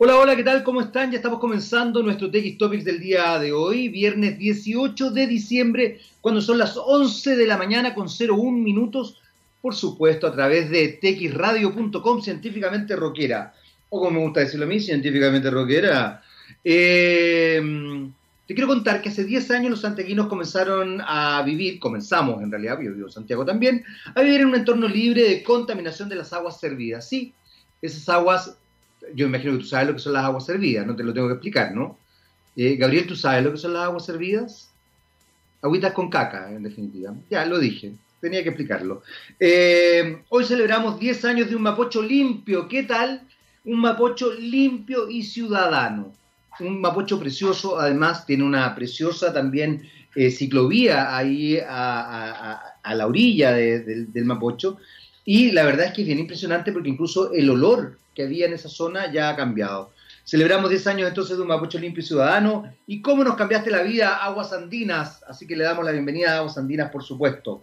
Hola, hola, ¿qué tal? ¿Cómo están? Ya estamos comenzando nuestro TX Topics del día de hoy, viernes 18 de diciembre, cuando son las 11 de la mañana con 01 minutos, por supuesto, a través de txradio.com, científicamente rockera, o como me gusta decirlo a mí, científicamente rockera. Eh, te quiero contar que hace 10 años los santiaguinos comenzaron a vivir, comenzamos en realidad, yo vivo Santiago también, a vivir en un entorno libre de contaminación de las aguas servidas. Sí, esas aguas yo imagino que tú sabes lo que son las aguas servidas, no te lo tengo que explicar, ¿no? Eh, Gabriel, ¿tú sabes lo que son las aguas servidas? Agüitas con caca, en definitiva. Ya, lo dije, tenía que explicarlo. Eh, hoy celebramos 10 años de un Mapocho limpio. ¿Qué tal? Un Mapocho limpio y ciudadano. Un Mapocho precioso, además tiene una preciosa también eh, ciclovía ahí a, la orilla del Mapocho. Y la verdad es que es bien impresionante porque incluso el olor que había en esa zona ya ha cambiado. Celebramos 10 años entonces de un Mapocho limpio ciudadano. ¿Y cómo nos cambiaste la vida, Aguas Andinas? Así que le damos la bienvenida a Aguas Andinas, por supuesto.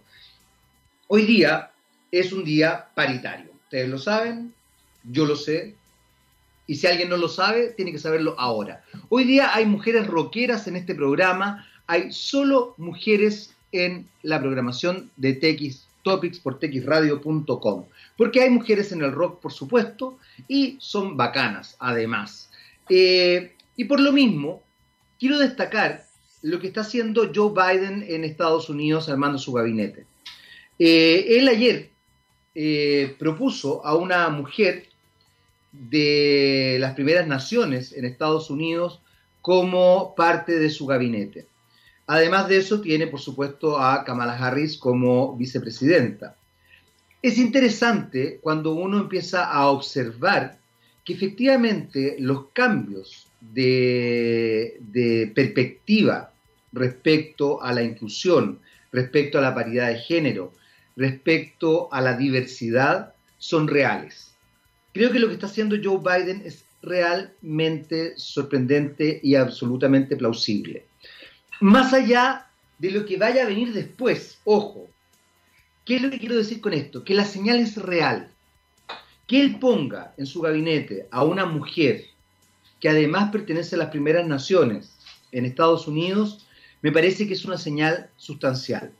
Hoy día es un día paritario. Ustedes lo saben, yo lo sé. Y si alguien no lo sabe, tiene que saberlo ahora. Hoy día hay mujeres rockeras en este programa. Hay solo mujeres en la programación de TX Topics por texradio.com. Porque hay mujeres en el rock, por supuesto, y son bacanas, además. Eh, y por lo mismo, quiero destacar lo que está haciendo Joe Biden en Estados Unidos armando su gabinete. Eh, él ayer eh, propuso a una mujer de las primeras naciones en Estados Unidos como parte de su gabinete. Además de eso, tiene por supuesto a Kamala Harris como vicepresidenta. Es interesante cuando uno empieza a observar que efectivamente los cambios de, perspectiva respecto a la inclusión, respecto a la paridad de género, respecto a la diversidad, son reales. Creo que lo que está haciendo Joe Biden es realmente sorprendente y absolutamente plausible. Más allá de lo que vaya a venir después, ojo, ¿Qué es lo que quiero decir con esto? Que la señal es real. Que él ponga en su gabinete a una mujer que además pertenece a las primeras naciones en Estados Unidos, me parece que es una señal sustancial.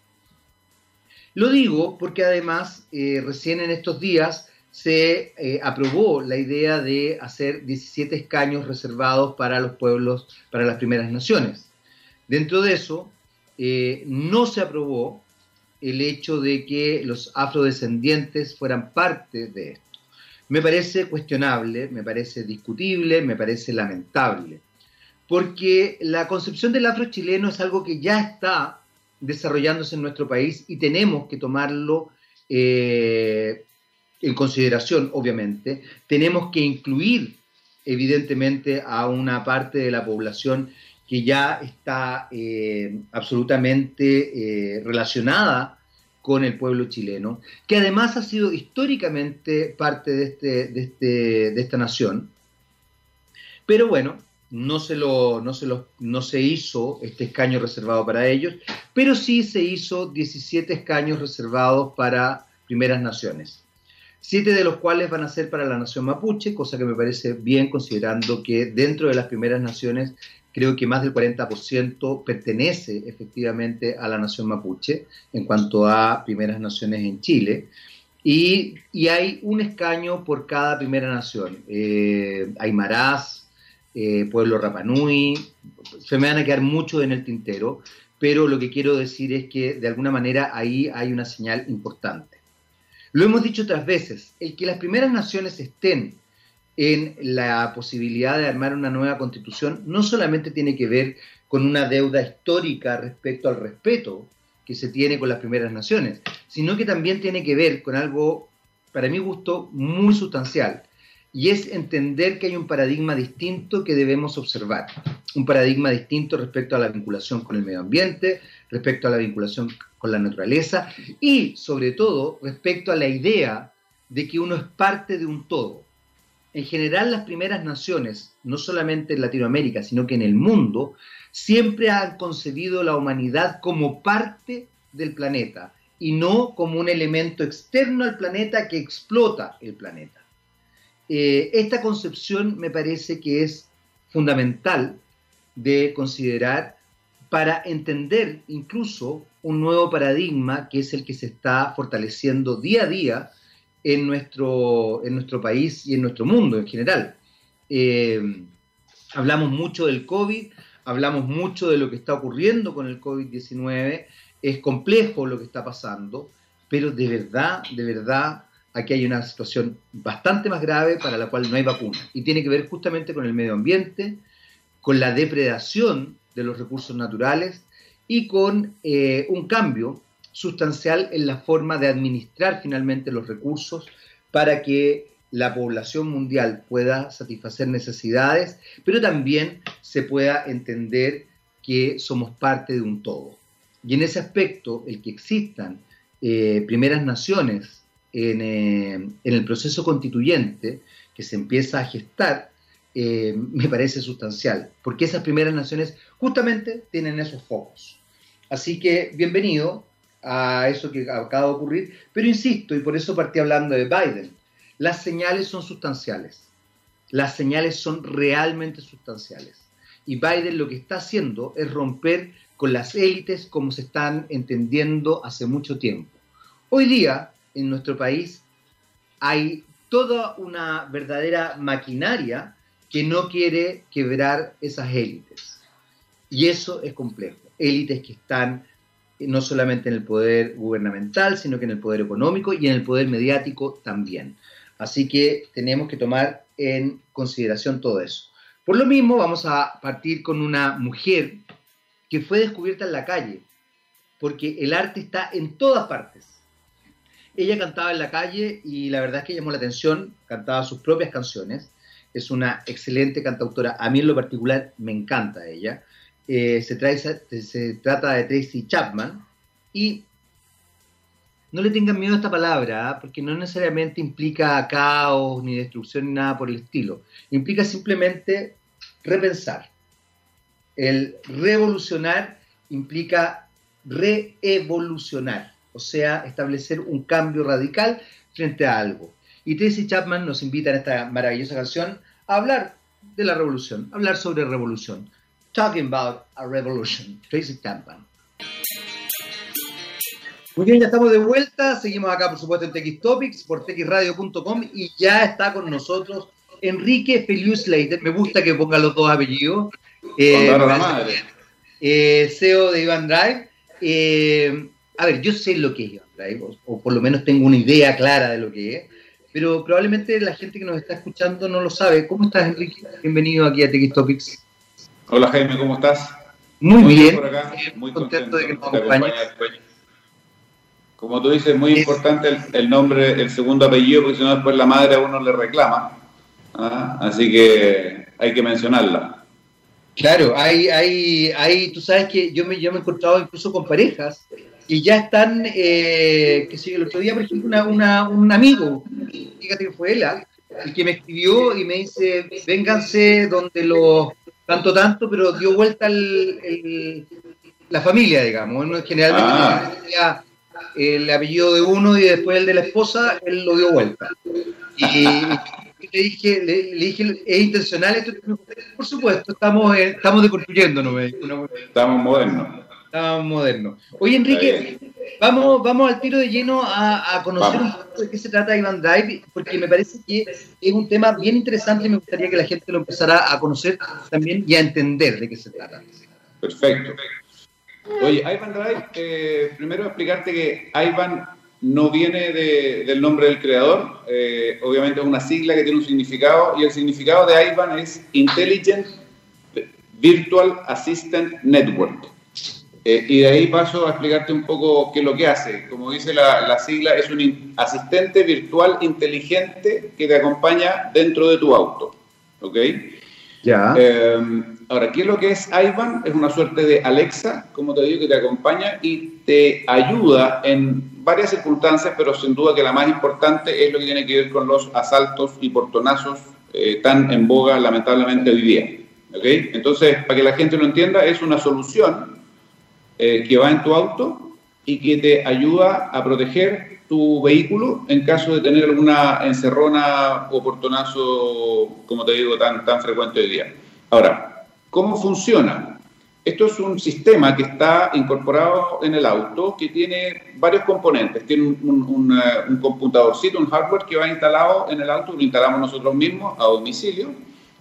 Lo digo porque además eh, recién en estos días se eh, aprobó la idea de hacer 17 escaños reservados para los pueblos, para las primeras naciones. Dentro de eso, eh, no se aprobó el hecho de que los afrodescendientes fueran parte de esto. Me parece cuestionable, me parece discutible, me parece lamentable, porque la concepción del afrochileno es algo que ya está desarrollándose en nuestro país y tenemos que tomarlo eh, en consideración, obviamente. Tenemos que incluir, evidentemente, a una parte de la población que ya está eh, absolutamente eh, relacionada con el pueblo chileno, que además ha sido históricamente parte de, este, de, este, de esta nación. Pero bueno, no se, lo, no, se lo, no se hizo este escaño reservado para ellos, pero sí se hizo 17 escaños reservados para primeras naciones. Siete de los cuales van a ser para la nación mapuche, cosa que me parece bien considerando que dentro de las primeras naciones creo que más del 40% pertenece efectivamente a la nación mapuche en cuanto a primeras naciones en Chile. Y, hay un escaño por cada primera nación. Eh, Aymarás, eh, Pueblo Rapanui, se me van a quedar mucho en el tintero, pero lo que quiero decir es que de alguna manera ahí hay una señal importante. Lo hemos dicho otras veces, el que las primeras naciones estén en la posibilidad de armar una nueva constitución no solamente tiene que ver con una deuda histórica respecto al respeto que se tiene con las primeras naciones, sino que también tiene que ver con algo, para mi gusto, muy sustancial, y es entender que hay un paradigma distinto que debemos observar, un paradigma distinto respecto a la vinculación con el medio ambiente, respecto a la vinculación con la naturaleza y, sobre todo, respecto a la idea de que uno es parte de un todo en general las primeras naciones, no solamente en Latinoamérica, sino que en el mundo, siempre han concebido la humanidad como parte del planeta y no como un elemento externo al planeta que explota el planeta. eh, esta concepción me parece que es fundamental de considerar para entender incluso un nuevo paradigma que es el que se está fortaleciendo día a día en nuestro, en nuestro país y en nuestro mundo en general. Eh, hablamos mucho del COVID, hablamos mucho de lo que está ocurriendo con el COVID-19, es complejo lo que está pasando, pero de verdad, de verdad, aquí hay una situación bastante más grave para la cual no hay vacuna. Y tiene que ver justamente con el medio ambiente, con la depredación de los recursos naturales y con eh, un cambio sustancial en la forma de administrar finalmente los recursos para que la población mundial pueda satisfacer necesidades, pero también se pueda entender que somos parte de un todo. Y en ese aspecto, el que existan eh, primeras naciones eh, en, el proceso constituyente que se empieza a gestar, eh, me parece sustancial, porque esas primeras naciones justamente tienen esos focos. Así que bienvenido a eso que acaba de ocurrir, pero insisto, y por eso partí hablando de Biden, las señales son sustanciales, las señales son realmente sustanciales. Y Biden lo que está haciendo es romper con las élites como se están entendiendo hace mucho tiempo. Hoy día, en nuestro país hay toda una verdadera maquinaria que no quiere quebrar esas élites. Y eso es complejo. Élites que están no solamente en el poder gubernamental, sino que en el poder económico y en el poder mediático también. Así que tenemos que tomar en consideración todo eso. Por lo mismo, vamos a partir con una mujer que fue descubierta en la calle, porque el arte está en todas partes ella cantaba en la calle y la verdad es que llamó la atención, cantaba sus propias canciones. Es una excelente cantautora. A mí en lo particular me encanta ella. Eh, se, trata de Tracy Chapman y no le tengan miedo a esta palabra, ¿ah? porque no necesariamente implica caos ni destrucción ni nada por el estilo. Implica simplemente repensar. El revolucionar implica reevolucionar o sea, establecer un cambio radical frente a algo. Y Tracy Chapman nos invita en esta maravillosa canción a hablar de la revolución, hablar sobre revolución. Talking about a revolution. Tracy Chapman. Muy bien, ya estamos de vuelta. Seguimos acá, por supuesto, en TX Topics por texradio.com y ya está con nosotros Enrique Feliu Slater. Me gusta que ponga los dos apellidos. Eh, eh, CEO de Ivan Drive. Eh, a ver, yo sé lo que es Drive, o, por lo menos tengo una idea clara de lo que es, pero probablemente la gente que nos está escuchando no lo sabe. ¿Cómo estás, Enrique? Bienvenido aquí a TX Topics. Hola, Jaime, ¿cómo estás? Muy, bien, muy contento, de que nos acompañes. Como tú dices, muy importante el, nombre, el segundo apellido, porque si no después la madre a uno le reclama. ¿ah? Así que hay que mencionarla. Claro, hay, hay, hay, tú sabes que yo me, yo me he encontrado incluso con parejas y ya están, eh, que sé, el otro día, por ejemplo, una, un amigo, fíjate que fue él, ¿ah? el que me escribió y me dice, vénganse donde los, tanto, tanto, pero dio vuelta el, la familia, digamos, generalmente ah. el apellido de uno y después el de la esposa, él lo dio vuelta. Y, le dije, le, dije, ¿es intencional esto? Por supuesto, estamos, estamos deconstruyéndonos. Estamos modernos moderno. Oye, Enrique, vamos, vamos al tiro de lleno a, conocer un poco de qué se trata Ivan Drive, porque me parece que es un tema bien interesante y me gustaría que la gente lo empezara a conocer también y a entender de qué se trata. Perfecto. Oye, Ivan Drive, eh, primero explicarte que Ivan no viene del nombre del creador, eh, obviamente es una sigla que tiene un significado y el significado de Ivan es Intelligent Virtual Assistant Network. Eh, y de ahí paso a explicarte un poco qué es lo que hace. Como dice la, sigla, es un asistente virtual inteligente que te acompaña dentro de tu auto. ¿Ok? Ya. Eh, ahora, ¿qué es lo que es Ivan? Es una suerte de Alexa, como te digo, que te acompaña y te ayuda en varias circunstancias, pero sin duda que la más importante es lo que tiene que ver con los asaltos y portonazos eh, tan en boga lamentablemente hoy día. ¿Ok? Entonces, para que la gente lo entienda, es una solución eh, que va en tu auto y que te ayuda a proteger tu vehículo en caso de tener alguna encerrona o portonazo, como te digo, tan, tan frecuente hoy día. Ahora, ¿cómo funciona? Esto es un sistema que está incorporado en el auto que tiene varios componentes. Tiene un, eh, un, computadorcito, un hardware que va instalado en el auto, lo instalamos nosotros mismos a domicilio.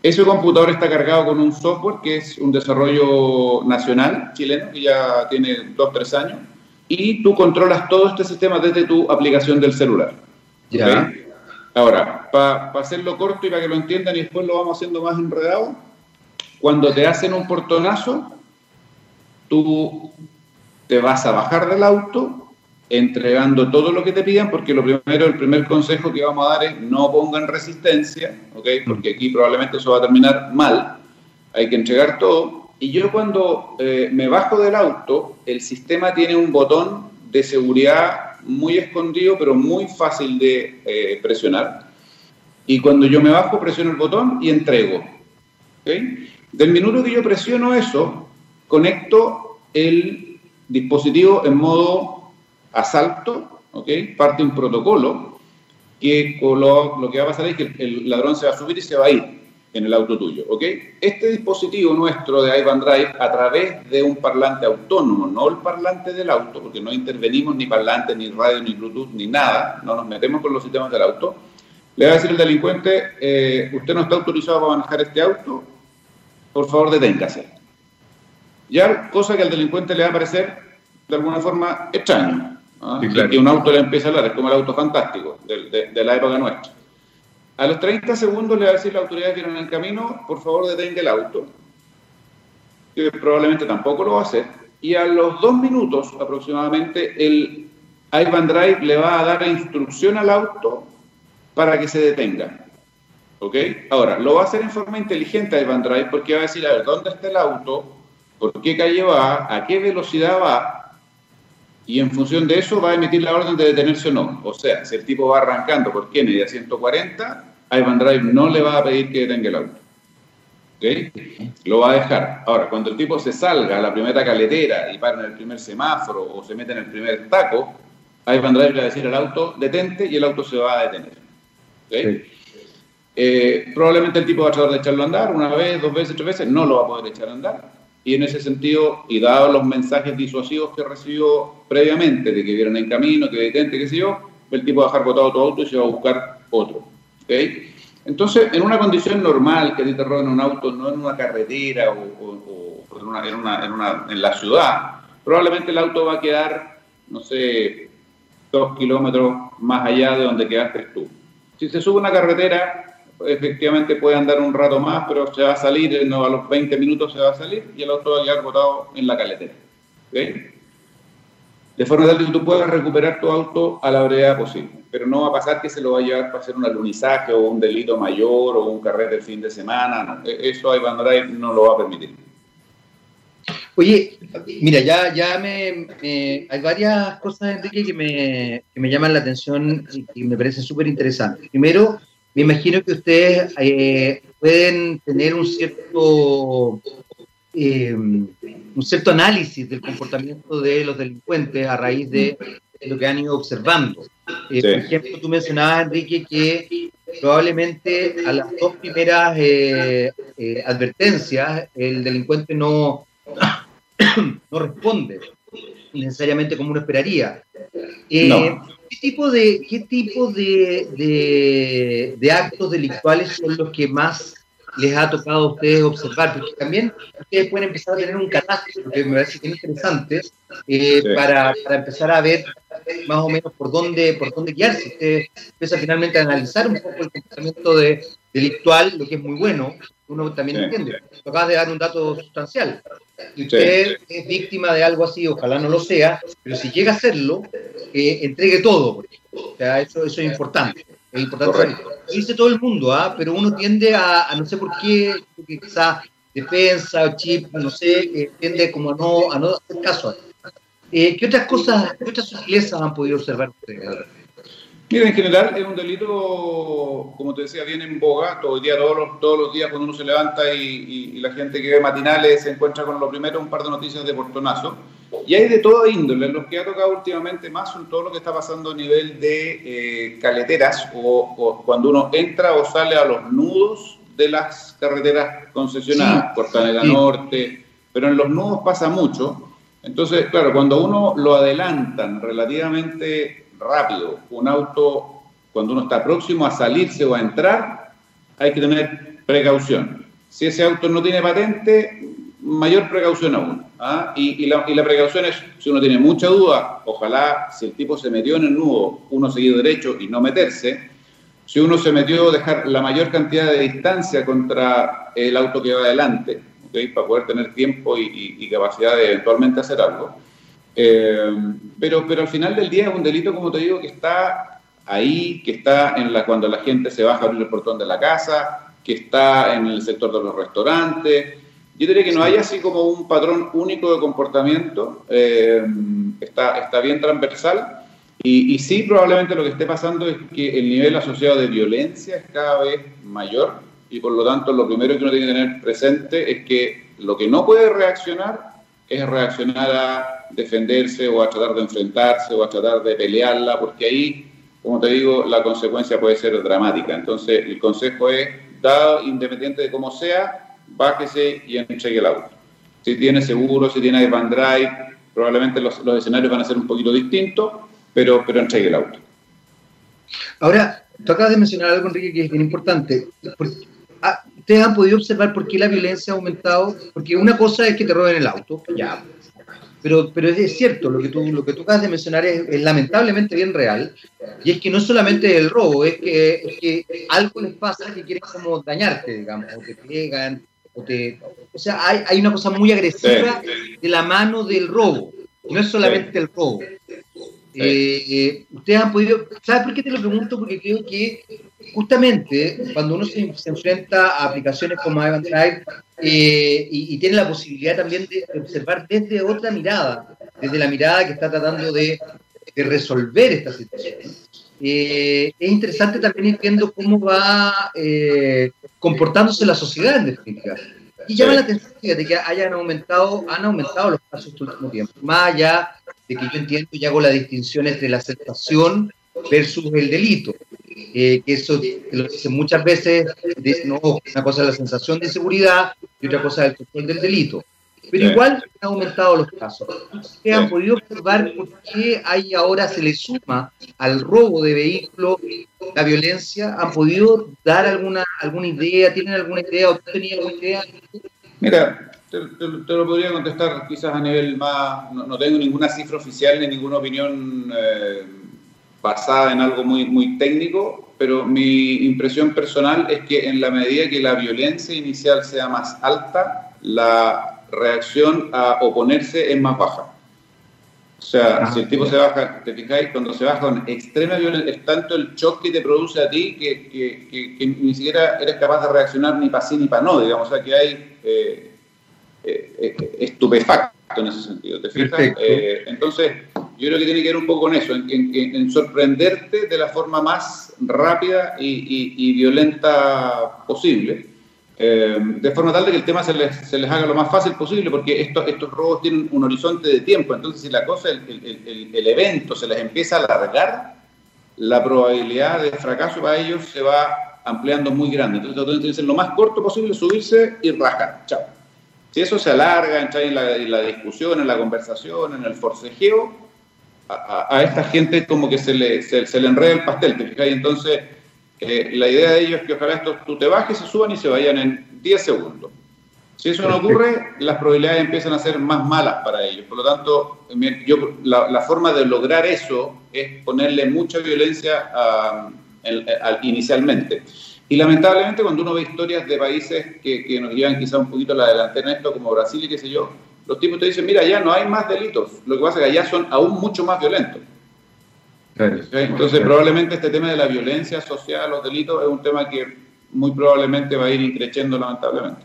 Ese computador está cargado con un software que es un desarrollo nacional chileno, que ya tiene dos, tres años y tú controlas todo este sistema desde tu aplicación del celular. Ya. Ahora, para hacerlo corto y para que lo entiendan y después lo vamos haciendo más enredado, cuando te hacen un portonazo, tú te vas a bajar del auto entregando todo lo que te pidan, porque lo primero, el primer consejo que vamos a dar es no pongan resistencia, ¿ok? Porque aquí probablemente eso va a terminar mal. Hay que entregar todo y yo cuando eh, me bajo del auto, el sistema tiene un botón de seguridad muy escondido, pero muy fácil de eh, presionar. Y cuando yo me bajo, presiono el botón y entrego. Del minuto que yo presiono eso, conecto el dispositivo en modo asalto, ¿okay? parte un protocolo, que lo, que va a pasar es que el ladrón se va a subir y se va a ir en el auto tuyo, ¿ok? Este dispositivo nuestro de Ivan Drive, a través de un parlante autónomo, no el parlante del auto, porque no intervenimos ni parlante, ni radio, ni Bluetooth, ni nada, no nos metemos con los sistemas del auto, le va a decir el delincuente, eh, usted no está autorizado para manejar este auto, por favor deténgase. Ya, cosa que al delincuente le va a parecer de alguna forma extraño, ¿ah? que un auto le empieza a hablar, es como el auto fantástico de, de la época nuestra. A los 30 segundos le va a decir la autoridad que en el camino, por favor detenga el auto, que probablemente tampoco lo va a hacer. Y a los dos minutos aproximadamente, el Ivan Drive le va a dar instrucción al auto para que se detenga. ¿Ok? Ahora, lo va a hacer en forma inteligente Ivan Drive porque va a decir, a ver, ¿dónde está el auto? ¿Por qué calle va? ¿A qué velocidad va? Y en función de eso va a emitir la orden de detenerse o no. O sea, si el tipo va arrancando por Kennedy a 140, Ivan Drive no le va a pedir que detenga el auto. ¿Ok? Lo va a dejar. Ahora, cuando el tipo se salga a la primera caletera y para en el primer semáforo o se mete en el primer taco, Ivan Drive le va a decir al auto, detente, y el auto se va a detener. ¿Ok? Eh, probablemente el tipo va a tratar de echarlo a andar una vez, dos veces, tres veces, no lo va a poder echar a andar y en ese sentido, y dado los mensajes disuasivos que recibió previamente, de que vieron en camino, que detente, qué sé yo, el tipo va a dejar botado tu auto y se va a buscar otro. ¿okay? Entonces, en una condición normal, que a ti te roben un auto, no en una carretera o, en, una, en, una, en, la ciudad, probablemente el auto va a quedar, no sé, dos kilómetros más allá de donde quedaste tú. Si se sube una carretera, efectivamente puede andar un rato más, pero se va a salir, no, a los 20 minutos se va a salir y el auto va a quedar botado en la caletera. De forma tal que tú puedas recuperar tu auto a la brevedad posible, pero no va a pasar que se lo va a llevar para hacer un alunizaje o un delito mayor o un carrete el fin de semana, e, eso Drive no lo va a permitir. Oye, mira, ya, ya me, hay varias cosas, Enrique, que me, que me llaman la atención y que me parecen súper interesantes. Primero, me imagino que ustedes eh, pueden tener un cierto eh, un cierto análisis del comportamiento de los delincuentes a raíz de, lo que han ido observando. Eh, por ejemplo, tú mencionabas, Enrique, que probablemente a las dos primeras advertencias el delincuente no, no responde necesariamente como uno esperaría. No. ¿Qué tipo de, qué tipo de, de, actos delictuales son los que más les ha tocado a ustedes observar? Porque también ustedes pueden empezar a tener un catástrofe, que me parece que es interesante, eh, para, para, empezar a ver más o menos por dónde, por dónde guiarse. Usted empieza finalmente a analizar un poco el comportamiento de, delictual, lo que es muy bueno, uno también entiende. Acabas de dar un dato sustancial. usted es víctima de algo así, ojalá no lo sea, pero si llega a serlo, eh, entregue todo. O sea, eso, eso es importante. Es importante. Dice todo el mundo, ¿ah? pero uno tiende a, no sé por qué, quizás defensa o chip, no sé, tiende como a no, a no hacer caso. Eh, ¿Qué otras cosas, qué otras sutilezas han podido observar ustedes? Mira, en general es un delito, como te decía, bien en boga. Todo el día, todos los, todos los días cuando uno se levanta y, la gente que ve matinales se encuentra con lo primero un par de noticias de portonazo. Y hay de toda índole. Los que ha tocado últimamente más son todo lo que está pasando a nivel de eh, caleteras o, cuando uno entra o sale a los nudos de las carreteras concesionadas, Portanera Norte, pero en los nudos pasa mucho. Entonces, claro, cuando uno lo adelantan relativamente rápido, un auto, cuando uno está próximo a salirse o a entrar, hay que tener precaución. Si ese auto no tiene patente, mayor precaución aún. ¿ah? Y, la, precaución es, si uno tiene mucha duda, ojalá si el tipo se metió en el nudo, uno seguir derecho y no meterse. Si uno se metió, dejar la mayor cantidad de distancia contra el auto que va adelante, para poder tener tiempo y, capacidad de eventualmente hacer algo. Eh, pero, pero al final del día es un delito, como te digo, que está ahí, que está en la, cuando la gente se baja a abrir el portón de la casa, que está en el sector de los restaurantes. Yo diría que no hay así como un patrón único de comportamiento, eh, está, está bien transversal. Y, y, sí, probablemente lo que esté pasando es que el nivel asociado de violencia es cada vez mayor y por lo tanto lo primero que uno tiene que tener presente es que lo que no puede reaccionar es reaccionar a defenderse o a tratar de enfrentarse o a tratar de pelearla, porque ahí, como te digo, la consecuencia puede ser dramática. Entonces, el consejo es independiente de cómo sea, bájese y entregue el auto. Si tiene seguro, si tiene drive, probablemente los, escenarios van a ser un poquito distintos, pero, pero entregue el auto. Ahora, tú acabas de mencionar algo, Enrique, que es bien importante. Ah, ustedes han podido observar por qué la violencia ha aumentado, porque una cosa es que te roben el auto, ya, pero, pero es cierto, lo que tú, lo que tú acabas de mencionar es, lamentablemente bien real, y es que no solamente el robo, es que, algo les pasa que quieren como dañarte, digamos, o te pegan, o te... O sea, hay, hay una cosa muy agresiva de la mano del robo, no es solamente el robo. Eh, eh, ustedes han podido, ¿sabes por qué te lo pregunto? Porque creo que justamente cuando uno se, enfrenta a aplicaciones como Drive eh, y, tiene la posibilidad también de observar desde otra mirada, desde la mirada que está tratando de, resolver esta situación, eh, es interesante también ir viendo cómo va eh, comportándose la sociedad en definitiva. Y llama la atención de que hayan aumentado, han aumentado los casos este último tiempo. Más allá de que yo entiendo y hago la distinción entre la aceptación versus el delito. Eh, que eso lo dicen muchas veces, no, una cosa es la sensación de inseguridad y otra cosa es el control del delito. Pero igual han aumentado los casos. ¿Ustedes han podido observar por qué hay ahora se le suma al robo de vehículos la violencia? ¿Han podido dar alguna alguna idea? ¿Tienen alguna idea o tenían alguna idea? Mira, te, lo podría contestar quizás a nivel más, no, tengo ninguna cifra oficial ni ninguna opinión eh, basada en algo muy, muy técnico, pero mi impresión personal es que en la medida que la violencia inicial sea más alta, la reacción a oponerse es más baja. O sea, ah, si el tipo se baja, te fijáis, cuando se baja con extrema violencia, es tanto el shock que te produce a ti que, que, que, ni siquiera eres capaz de reaccionar ni para sí ni para no, digamos, o sea, que hay eh, eh, eh estupefacto en ese sentido, ¿te fijas? Eh, entonces, yo creo que tiene que ver un poco con eso, en, sorprenderte de la forma más rápida y, violenta posible, eh, de forma tal de que el tema se les, se les, haga lo más fácil posible, porque estos, estos robos tienen un horizonte de tiempo, entonces si la cosa, el, el evento se les empieza a alargar, la probabilidad de fracaso para ellos se va ampliando muy grande. Entonces, tienen que ser lo más corto posible, subirse y rascar. Chao. Si eso se alarga, entra en la, discusión, en la conversación, en el forcejeo, a, esta gente como que se le, se, le enreda el pastel, ¿te fijas? Y entonces eh, la idea de ellos es que ojalá esto, tú te bajes, se suban y se vayan en 10 segundos. Si eso no ocurre, las probabilidades empiezan a ser más malas para ellos. Por lo tanto, yo, la, forma de lograr eso es ponerle mucha violencia inicialmente. Y lamentablemente cuando uno ve historias de países que, nos llevan quizá un poquito a la delantera en esto, como Brasil y qué sé yo, los tipos te dicen, mira, ya no hay más delitos, lo que pasa es que allá son aún mucho más violentos. Entonces probablemente este tema de la violencia asociada a los delitos es un tema que muy probablemente va a ir increciendo lamentablemente.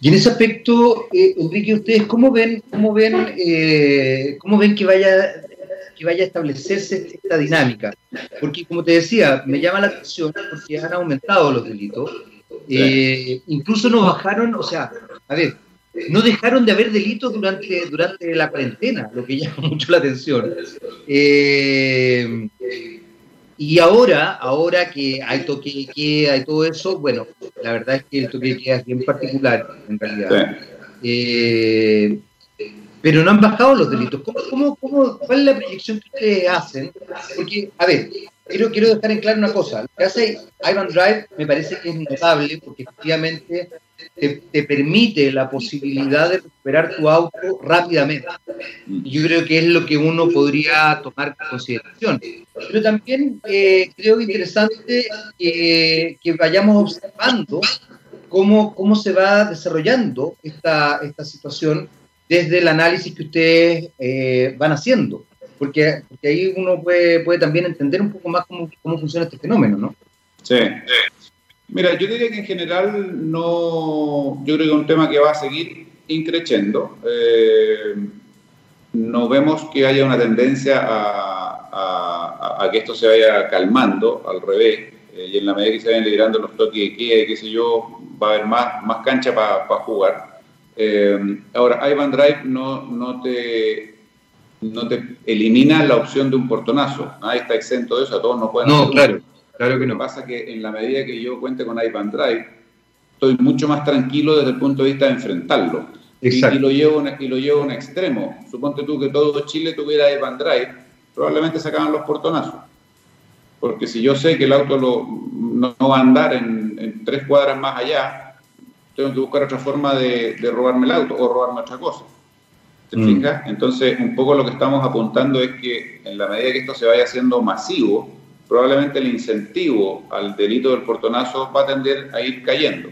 Y en ese aspecto, eh, Enrique, ¿ustedes cómo ven, cómo ven, eh, cómo ven que vaya que vaya a establecerse esta dinámica. Porque, como te decía, me llama la atención porque han aumentado los delitos. Eh, incluso nos bajaron, o sea, a ver, no dejaron de haber delitos durante, durante la cuarentena, lo que llama mucho la atención. Eh, y ahora, ahora que hay toque de queda y todo eso, bueno, la verdad es que el toque de queda es bien particular, en realidad. Eh, pero no han bajado los delitos. ¿Cómo, cómo, cuál es la proyección que ustedes hacen? Porque, a ver, quiero, quiero dejar en claro una cosa. Lo que hace Ivan Drive me parece que es notable porque efectivamente te, permite la posibilidad de recuperar tu auto rápidamente. Yo creo que es lo que uno podría tomar en consideración. Pero también eh, creo interesante que, que vayamos observando cómo, cómo se va desarrollando esta, esta situación desde el análisis que ustedes eh, van haciendo, porque, porque, ahí uno puede, puede también entender un poco más cómo, cómo funciona este fenómeno, ¿no? Sí. Mira, yo diría que en general no, yo creo que es un tema que va a seguir increciendo. Eh, no vemos que haya una tendencia a, que esto se vaya calmando, al revés, eh, y en la medida que se vayan liderando los toques de queda qué sé yo, va a haber más, más cancha para jugar. Eh, ahora, Ivan Drive no, no, te, no te elimina la opción de un portonazo. Ahí está exento de eso, a todos nos pueden No, claro, claro que no. Lo que pasa es que en la medida que yo cuente con Ivan Drive, estoy mucho más tranquilo desde el punto de vista de enfrentarlo. Y, lo llevo, y lo llevo a un extremo. Suponte tú que todo Chile tuviera Ivan Drive, probablemente sacaban los portonazos. Porque si yo sé que el auto lo, no, va a andar en, en tres cuadras más allá, tengo que buscar otra forma de, robarme el auto o robarme otra cosa. ¿Te mm. fijas? Entonces, un poco lo que estamos apuntando es que en la medida que esto se vaya haciendo masivo, probablemente el incentivo al delito del portonazo va a tender a ir cayendo.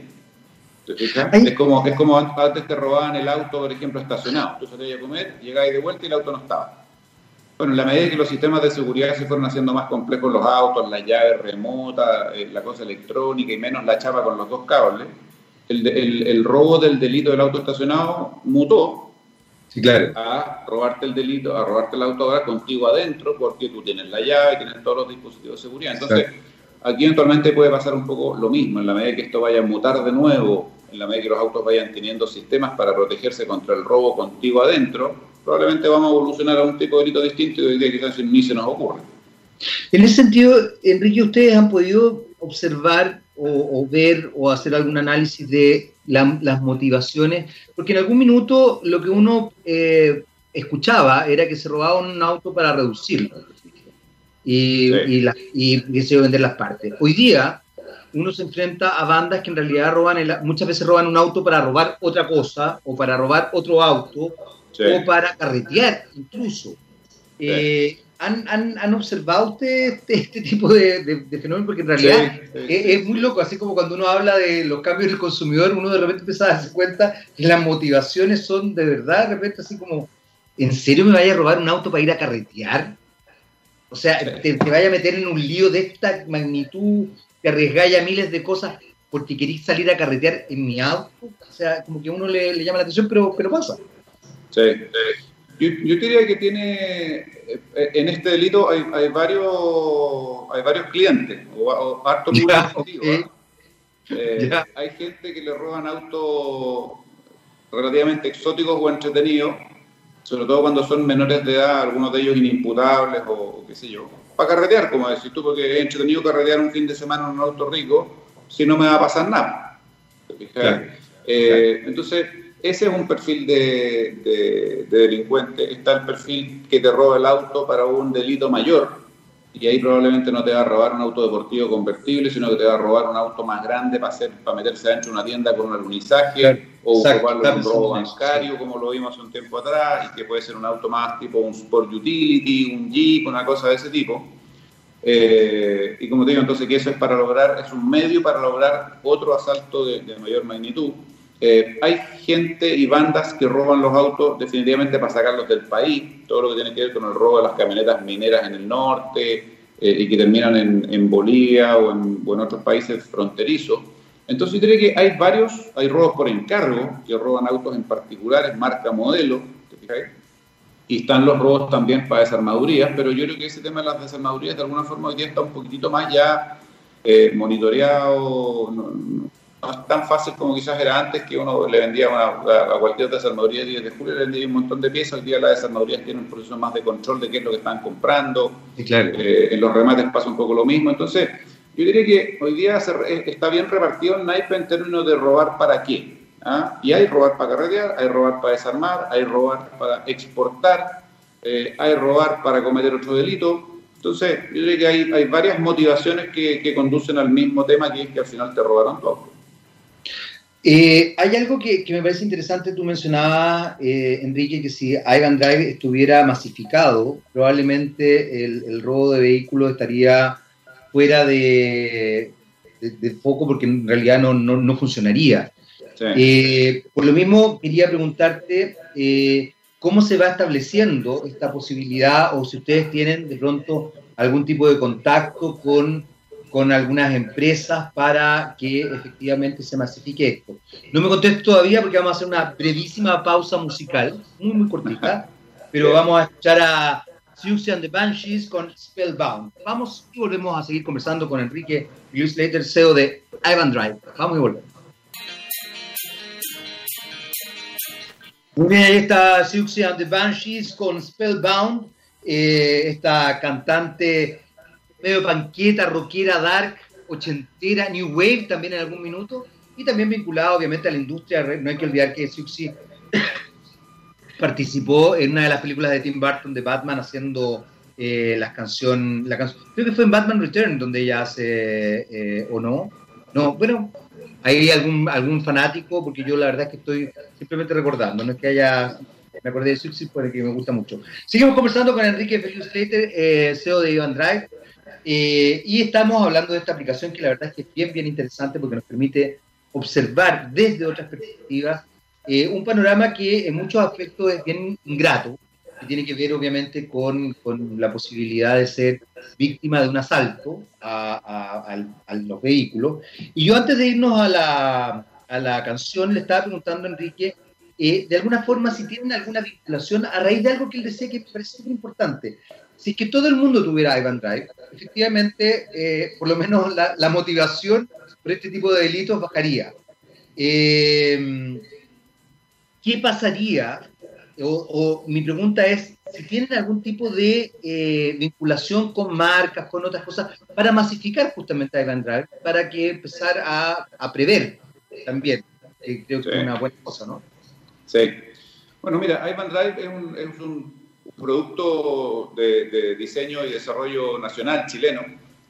¿Te fijas? Es como, es como antes te robaban el auto, por ejemplo, estacionado. Tú salías a comer, llegabas de vuelta y el auto no estaba. Bueno, en la medida que los sistemas de seguridad se fueron haciendo más complejos los autos, la llave remota, eh, la cosa electrónica y menos la chapa con los dos cables, el, robo del delito del auto estacionado mutó sí, claro. a robarte el delito, a robarte el auto ahora contigo adentro, porque tú tienes la llave, tienes todos los dispositivos de seguridad. Entonces, aquí eventualmente puede pasar un poco lo mismo, en la medida que esto vaya a mutar de nuevo, en la medida que los autos vayan teniendo sistemas para protegerse contra el robo contigo adentro, probablemente vamos a evolucionar a un tipo de delito distinto y hoy día quizás ni se nos ocurre. En ese sentido, Enrique, ustedes han podido observar o, ver o hacer algún análisis de las motivaciones, porque en algún minuto lo que uno eh, escuchaba era que se robaba un auto para reducirlo y, y, se vender las partes. Hoy día uno se enfrenta a bandas que en realidad roban muchas veces roban un auto para robar otra cosa o para robar otro auto o para carretear incluso. Eh, ¿Han, observado ustedes este, este, tipo de, de, fenómeno? Porque en realidad es, muy loco, así como cuando uno habla de los cambios del consumidor, uno de repente empieza a darse cuenta que las motivaciones son de verdad, de repente así como, ¿en serio me vaya a robar un auto para ir a carretear? O sea, te, vaya a meter en un lío de esta magnitud, que arriesgáis a miles de cosas porque queréis salir a carretear en mi auto. O sea, como que a uno le, le llama la atención, pero, pero pasa. Sí, sí. Yo, diría que tiene, eh, en este delito hay, hay varios hay varios clientes, o, harto ¿eh? Eh, Hay gente que le roban autos relativamente exóticos o entretenidos, sobre todo cuando son menores de edad, algunos de ellos inimputables o, qué sé yo. Para carretear, como decís tú, porque es entretenido carretear un fin de semana en un auto rico, si no me va a pasar nada. Entonces, ese es un perfil de, delincuente. Está el perfil que te roba el auto para un delito mayor. Y ahí probablemente no te va a robar un auto deportivo convertible, sino que te va a robar un auto más grande para, hacer, para meterse adentro de una tienda con un alunizaje o robarlo un robo bancario, como lo vimos hace un tiempo atrás, y que puede ser un auto más tipo un Sport Utility, un Jeep, una cosa de ese tipo. Eh, y como te digo, entonces que eso es para lograr, es un medio para lograr otro asalto de mayor magnitud. Eh, hay gente y bandas que roban los autos definitivamente para sacarlos del país, todo lo que tiene que ver con el robo de las camionetas mineras en el norte eh, y que terminan en, Bolivia o en, otros países fronterizos. Entonces yo diría que hay varios, hay robos por encargo, que roban autos en particulares, marca, modelo, y están los robos también para desarmadurías, pero yo creo que ese tema de las desarmadurías de alguna forma hoy día está un poquitito más ya eh, monitoreado, es tan fácil como quizás era antes, que uno le vendía a, cualquier desarmadura 10 de julio, le vendía un montón de piezas. Hoy día las desarmadorías tienen un proceso más de control de qué es lo que están comprando. claro. Eh, en los remates pasa un poco lo mismo. Entonces, yo diría que hoy día eh, está bien repartido el naipe en términos de robar para qué. ¿ah? Y hay robar para carretear, hay robar para desarmar, hay robar para exportar, eh, hay robar para cometer otro delito. Entonces, yo diría que hay, hay varias motivaciones que, que, conducen al mismo tema, que es que al final te robaron todo. Eh, hay algo que, me parece interesante, tú mencionabas, eh, Enrique, que si Ivan Drive estuviera masificado, probablemente el, robo de vehículos estaría fuera de, foco porque en realidad no, funcionaría. Eh, por lo mismo, quería preguntarte cómo se va estableciendo esta posibilidad o si ustedes tienen de pronto algún tipo de contacto con con algunas empresas para que efectivamente se masifique esto. No me contesto todavía porque vamos a hacer una brevísima pausa musical, muy, muy cortita, pero vamos a escuchar a Susie and the Banshees con Spellbound. Vamos y volvemos a seguir conversando con Enrique Slater, CEO de Ivan Drive. Vamos y volvemos. Muy bien, ahí está Susie and the Banshees con Spellbound, eh, esta cantante medio panqueta, rockera, dark, ochentera, new wave también en algún minuto, y también vinculado obviamente a la industria, no hay que olvidar que Siuxi participó en una de las películas de Tim Burton de Batman haciendo eh, la canción, la canción, creo que fue en Batman Return donde ella hace, eh, o no, no, bueno, hay algún, algún fanático, porque yo la verdad es que estoy simplemente recordando, no es que haya me acordé de Suxi porque me gusta mucho. Seguimos conversando con Enrique Feliu Slater, eh, CEO de Ivan Drive. Eh, y estamos hablando de esta aplicación que la verdad es que es bien, bien interesante porque nos permite observar desde otras perspectivas eh, un panorama que en muchos aspectos es bien ingrato, que tiene que ver obviamente con, con la posibilidad de ser víctima de un asalto a, a, los vehículos. Y yo antes de irnos a la, a la canción le estaba preguntando a Enrique eh, de alguna forma si tienen alguna vinculación a raíz de algo que él decía que me parece muy importante si es que todo el mundo tuviera Ivan Drive, efectivamente, eh, por lo menos la, motivación por este tipo de delitos bajaría. Eh, ¿Qué pasaría? O, mi pregunta es, si tienen algún tipo de eh, vinculación con marcas, con otras cosas, para masificar justamente Ivan Drive, para que empezar a, prever también. creo que es una buena cosa, ¿no? Sí. Bueno, mira, Ivan Drive es un producto de, diseño y desarrollo nacional chileno,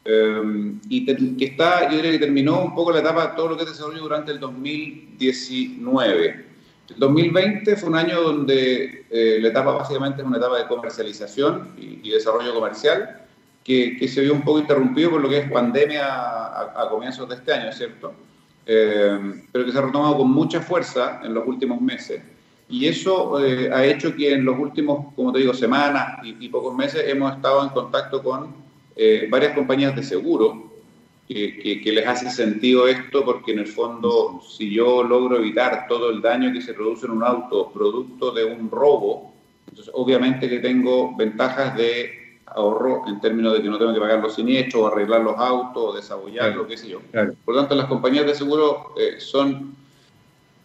eh, y que está, yo diría que terminó un poco la etapa, todo lo que es desarrollo durante el 2019. El 2020 fue un año donde eh, la etapa básicamente es una etapa de comercialización y, desarrollo comercial, que, se vio un poco interrumpido por lo que es pandemia a, comienzos de este año, ¿cierto? Eh, pero que se ha retomado con mucha fuerza en los últimos meses. Y eso eh, ha hecho que en los últimos, como te digo, semanas y, pocos meses hemos estado en contacto con eh, varias compañías de seguro que, que, les hace sentido esto porque en el fondo si yo logro evitar todo el daño que se produce en un auto producto de un robo, entonces obviamente que tengo ventajas de ahorro en términos de que no tengo que pagar los siniestros o arreglar los autos o desabollarlos, qué sé yo. Por lo tanto, las compañías de seguro eh, son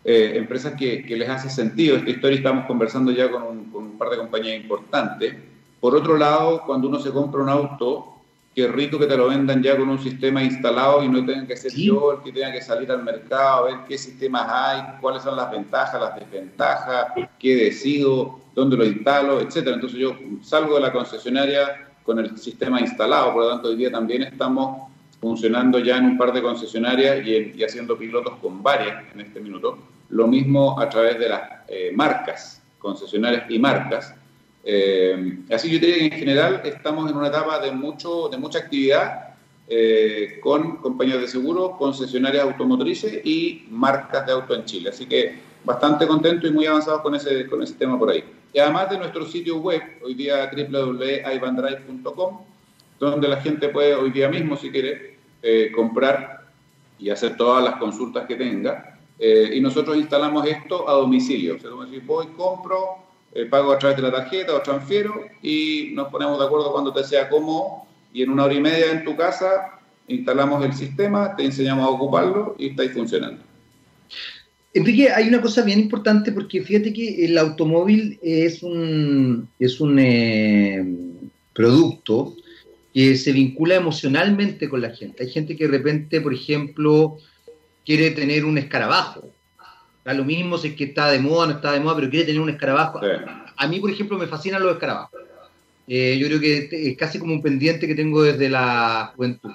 eh, empresas que, les hace sentido. Esta historia estamos conversando ya con un, par de compañías importantes. Por otro lado, cuando uno se compra un auto, qué rico que te lo vendan ya con un sistema instalado y no tengan que ser yo el que tenga que salir al mercado, a ver qué sistemas hay, cuáles son las ventajas, las desventajas, qué decido, dónde lo instalo, etcétera. Entonces yo salgo de la concesionaria con el sistema instalado, por lo tanto hoy día también estamos funcionando ya en un par de concesionarias y, y haciendo pilotos con varias en este minuto. Lo mismo a través de las eh, marcas, concesionarias y marcas. Eh, así yo diría que en general estamos en una etapa de, mucho, de mucha actividad eh, con compañías de seguro, concesionarias automotrices y marcas de auto en Chile. Así que bastante contento y muy avanzado con ese, con ese tema por ahí. Y además de nuestro sitio web, hoy día www.ivandrive.com, donde la gente puede hoy día mismo, si quiere, comprar y hacer todas las consultas que tenga eh, y nosotros instalamos esto a domicilio. O sea, como decir, voy, compro, eh, pago a través de la tarjeta o transfiero y nos ponemos de acuerdo cuando te sea cómodo y en una hora y media en tu casa instalamos el sistema, te enseñamos a ocuparlo y estáis funcionando. Enrique, hay una cosa bien importante porque fíjate que el automóvil es un, es un eh, producto que se vincula emocionalmente con la gente. Hay gente que de repente, por ejemplo, quiere tener un escarabajo. Lo mismo si es que está de moda o no está de moda, pero quiere tener un escarabajo. A mí, por ejemplo, me fascinan los escarabajos. Eh, yo creo que es casi como un pendiente que tengo desde la juventud.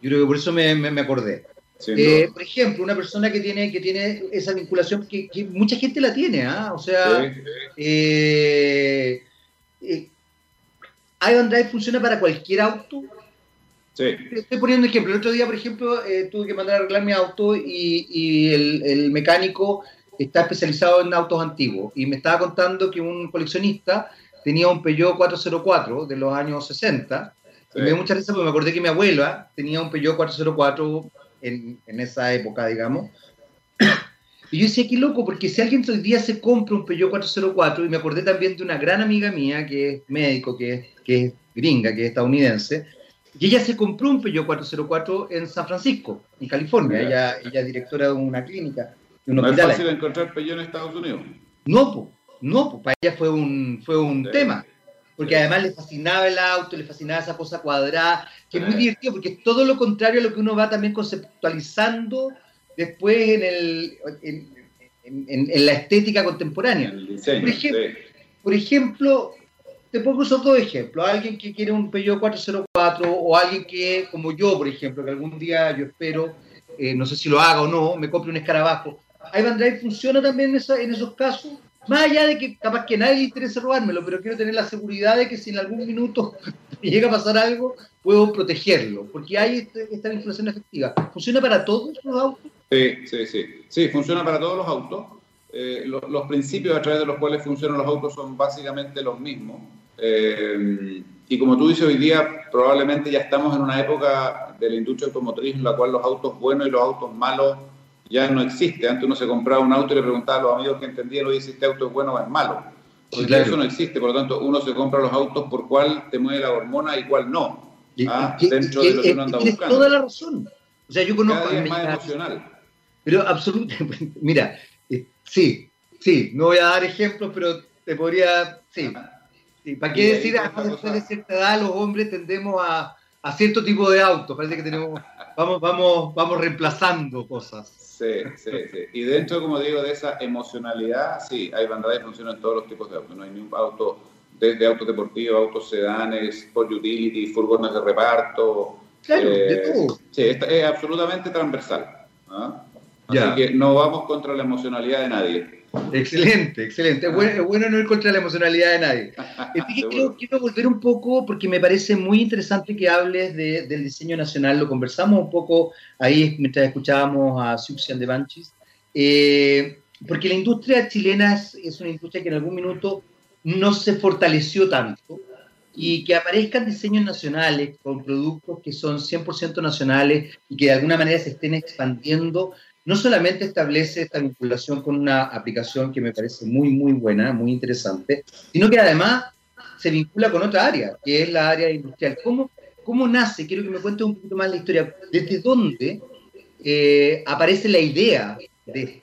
Yo creo que por eso me, me, acordé. Eh, por ejemplo, una persona que tiene, que tiene esa vinculación, que, mucha gente la tiene, ¿ah? O sea, eh, Ivan Drive funciona para cualquier auto. Sí. Estoy poniendo ejemplo. El otro día, por ejemplo, eh, tuve que mandar a arreglar mi auto y, el, mecánico está especializado en autos antiguos. Y me estaba contando que un coleccionista tenía un Peugeot 404 de los años 60. Y me dio mucha risa porque me acordé que mi abuela tenía un Peugeot 404 en, en esa época, digamos. Y yo decía, qué loco, porque si alguien hoy día se compra un Peugeot 404, y me acordé también de una gran amiga mía que es médico, que es, que es gringa, que es estadounidense, y ella se compró un Peugeot 404 en San Francisco, en California. Ella, ella es directora de una clínica. De ¿No es fácil encontrar Peugeot en Estados Unidos? No, no, para ella fue un, fue un tema. Porque además le fascinaba el auto, le fascinaba esa cosa cuadrada, que es muy divertido, porque es todo lo contrario a lo que uno va también conceptualizando después en, el, en, la estética contemporánea. por, ejemplo, te pongo esos dos ejemplos. Alguien que quiere un Peugeot 404 o alguien que, como yo, por ejemplo, que algún día yo espero, eh, no sé si lo haga o no, me compre un escarabajo. Ivan Drive funciona también en, en esos casos. Más allá de que capaz que nadie le interese robármelo, pero quiero tener la seguridad de que si en algún minuto llega a pasar algo, puedo protegerlo, porque hay este, esta vinculación efectiva. ¿Funciona para todos los autos? Sí, sí, sí. Sí, funciona para todos los autos. Eh, los, principios a través de los cuales funcionan los autos son básicamente los mismos. Eh, y como tú dices, hoy día probablemente ya estamos en una época de la industria automotriz en la cual los autos buenos y los autos malos ya no existen. Antes uno se compraba un auto y le preguntaba a los amigos que entendían, oye, si este auto es bueno o es malo. Hoy eso no existe, por lo tanto uno se compra los autos por cuál te mueve la hormona y cuál no. ¿ah? dentro de lo que uno anda buscando. toda la razón. O sea, yo conozco... Cada día es más emocional pero absolutamente, mira, eh, sí, sí, no voy a dar ejemplos, pero te podría, sí. ¿Para qué decir, después de cierta edad los hombres tendemos a, a cierto tipo de autos? Parece que tenemos, vamos, vamos, vamos reemplazando cosas. Sí, sí, sí. Y dentro, como digo, de esa emocionalidad, sí, hay bandadas que funcionan en todos los tipos de autos. No hay ningún auto, desde autos deportivos, autos sedanes, por utility, furgones de reparto. Claro, de eh, todo. Sí, es absolutamente transversal. ¿ah? Así que no vamos contra la emocionalidad de nadie. Excelente, excelente. Es bueno, no ir contra la emocionalidad de nadie. quiero, quiero, volver un poco porque me parece muy interesante que hables del diseño nacional. Lo conversamos un poco ahí mientras escuchábamos a Suxian de Banchis. Eh, porque la industria chilena es, una industria que en algún minuto no se fortaleció tanto y que aparezcan diseños nacionales con productos que son 100% nacionales y que de alguna manera se estén expandiendo no solamente establece esta vinculación con una aplicación que me parece muy, muy buena, muy interesante, sino que además se vincula con otra área, que es la área industrial. ¿Cómo, cómo nace? Quiero que me cuentes un poquito más la historia. ¿Desde dónde eh, aparece la idea de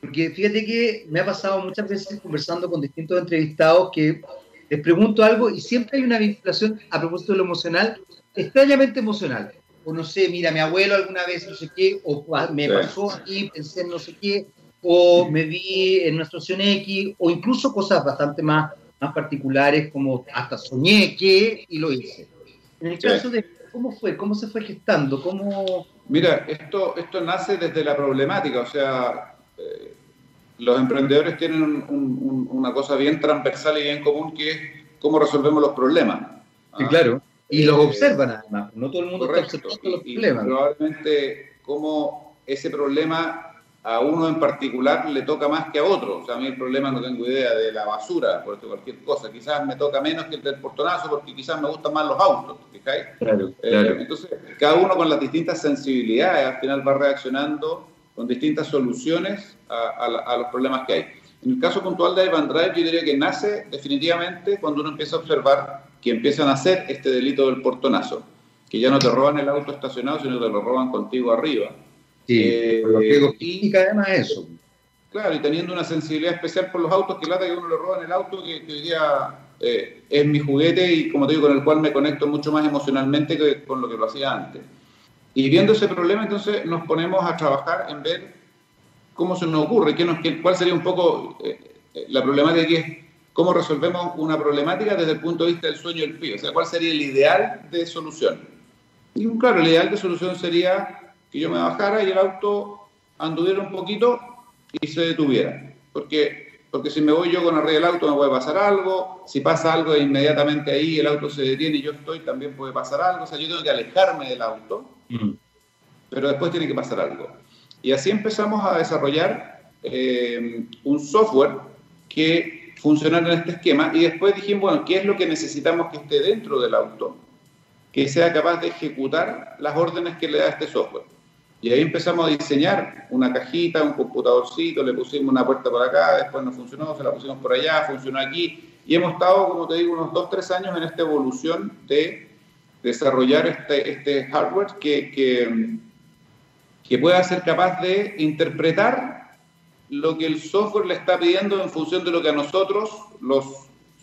Porque fíjate que me ha pasado muchas veces conversando con distintos entrevistados que les pregunto algo y siempre hay una vinculación a propósito de lo emocional, extrañamente emocional o no sé, mira, mi abuelo alguna vez no sé qué, o me pasó aquí, pensé en no sé qué, o me vi en una situación X, o incluso cosas bastante más, más particulares como hasta soñé que y lo hice. En el caso de, ¿cómo fue? ¿Cómo se fue gestando? ¿Cómo... Mira, esto, esto nace desde la problemática, o sea, eh, los emprendedores tienen una cosa bien transversal y bien común que es cómo resolvemos los problemas. Sí, claro. Y los observan además, no todo el mundo está observando los problemas. probablemente como ese problema a uno en particular le toca más que a otro. O sea, a mí el problema no tengo idea de la basura, por cualquier cosa. Quizás me toca menos que el del portonazo porque quizás me gustan más los autos, Claro, eh, claro. entonces, cada uno con las distintas sensibilidades al final va reaccionando con distintas soluciones a, los problemas que hay. En el caso puntual de Ivan Drive, yo diría que nace definitivamente cuando uno empieza a observar que empiezan a hacer este delito del portonazo, que ya no te roban el auto estacionado, sino que te lo roban contigo arriba. Sí, eh, y, además eso. Claro, y teniendo una sensibilidad especial por los autos, que lata que uno le roban el auto, que, hoy día eh, es mi juguete y como te digo, con el cual me conecto mucho más emocionalmente que con lo que lo hacía antes. Y viendo ese problema, entonces nos ponemos a trabajar en ver cómo se nos ocurre, qué nos, cuál sería un poco eh, eh, la problemática que es cómo resolvemos una problemática desde el punto de vista del sueño del pío, o sea, cuál sería el ideal de solución. Y claro, el ideal de solución sería que yo me bajara y el auto anduviera un poquito y se detuviera. Porque, porque si me voy yo con arriba del auto me puede pasar algo, si pasa algo inmediatamente ahí el auto se detiene y yo estoy, también puede pasar algo. O sea, yo tengo que alejarme del auto, mm. pero después tiene que pasar algo. Y así empezamos a desarrollar eh, un software que funcionara en este esquema y después dijimos, bueno, ¿qué es lo que necesitamos que esté dentro del auto? Que sea capaz de ejecutar las órdenes que le da este software. Y ahí empezamos a diseñar una cajita, un computadorcito, le pusimos una puerta por acá, después no funcionó, se la pusimos por allá, funcionó aquí. Y hemos estado, como te digo, unos dos, tres años en esta evolución de desarrollar este, este hardware que, que, que pueda ser capaz de interpretar lo que el software le está pidiendo en función de lo que a nosotros, los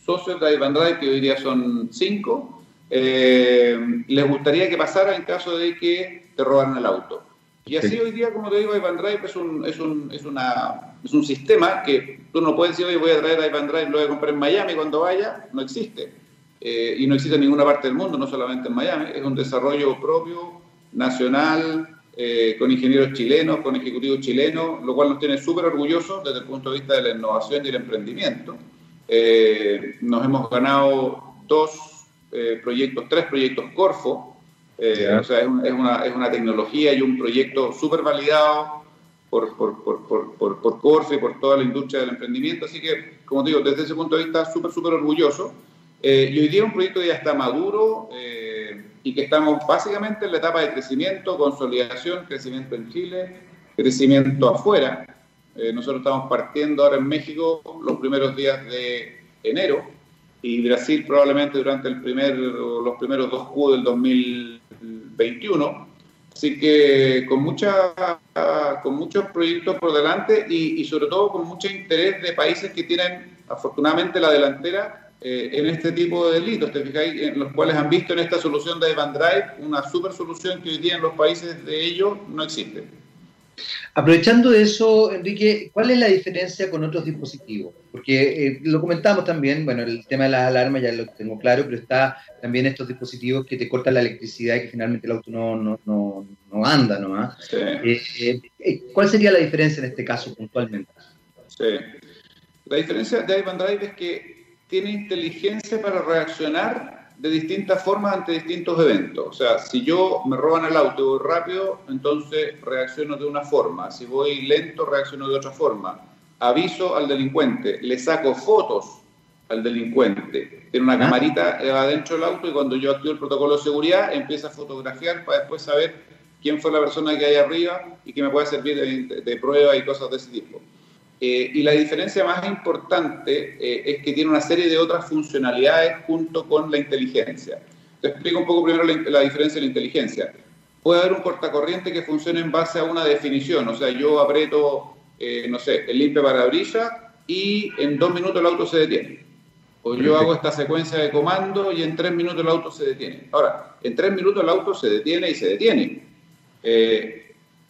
socios de Drive, que hoy día son cinco, eh, les gustaría que pasara en caso de que te robaran el auto. Y así hoy día, como te digo, Ivan Drive es un, es un, es una, es un sistema que tú no puedes decir, oye, voy a traer a Ivan Drive, lo voy a comprar en Miami cuando vaya, no existe. Eh, y no existe en ninguna parte del mundo, no solamente en Miami, es un desarrollo propio, nacional, eh, con ingenieros chilenos, con ejecutivos chilenos, lo cual nos tiene súper orgullosos desde el punto de vista de la innovación y el emprendimiento. Eh, nos hemos ganado dos proyectos, tres proyectos Corfo, eh, o sea, es, una, es, una, tecnología y un proyecto súper validado por, por, por, por, por Corfe y por toda la industria del emprendimiento. Así que, como digo, desde ese punto de vista, súper, súper orgulloso. Eh, y hoy día es un proyecto que ya está maduro eh, y que estamos básicamente en la etapa de crecimiento, consolidación, crecimiento en Chile, crecimiento afuera. nosotros estamos partiendo ahora en México los primeros días de enero y Brasil probablemente durante el los primeros dos Q del 2021. Así que con, mucha, con muchos proyectos por delante y, sobre todo con mucho interés de países que tienen afortunadamente la delantera eh, en este tipo de delitos, te fijáis, en los cuales han visto en esta solución de Ivan Drive una super solución que hoy día en los países de ellos no existe. Aprovechando de eso, Enrique, ¿cuál es la diferencia con otros dispositivos? Porque eh, lo comentamos también, bueno, el tema de las alarmas ya lo tengo claro, pero está también estos dispositivos que te cortan la electricidad y que finalmente el auto no, no, no, no anda nomás. Eh, eh, ¿Cuál sería la diferencia en este caso puntualmente? Sí. La diferencia de Ivan Drive es que tiene inteligencia para reaccionar de distintas formas ante distintos eventos. O sea, si yo me roban el auto y voy rápido, entonces reacciono de una forma. Si voy lento, reacciono de otra forma. Aviso al delincuente, le saco fotos al delincuente. Tiene una camarita adentro del auto y cuando yo activo el protocolo de seguridad, empieza a fotografiar para después saber quién fue la persona que hay arriba y que me puede servir de prueba y cosas de ese tipo. Eh, y la diferencia más importante eh, es que tiene una serie de otras funcionalidades junto con la inteligencia. Te explico un poco primero la, diferencia de la inteligencia. Puede haber un cortacorriente que funcione en base a una definición, o sea, yo aprieto, eh, no sé, el limpia parabrisas y en dos minutos el auto se detiene. O yo hago esta secuencia de comando y en tres minutos el auto se detiene. Ahora, en tres minutos el auto se detiene y se detiene.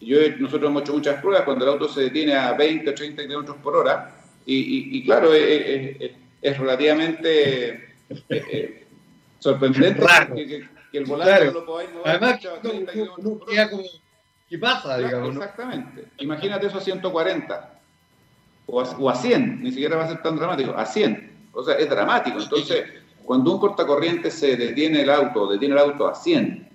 Yo, nosotros hemos hecho muchas pruebas cuando el auto se detiene a 20 o 30 kilómetros por hora y, claro, es, relativamente eh, eh, sorprendente que, el volante no lo podáis mover Además, a 30 kilómetros por hora. Como, ¿Qué pasa? Digamos, exactamente. Imagínate eso a 140 o a, o a 100, ni siquiera va a ser tan dramático, a 100. O sea, es dramático. Entonces, cuando un cortacorriente se detiene el auto, detiene el auto a 100,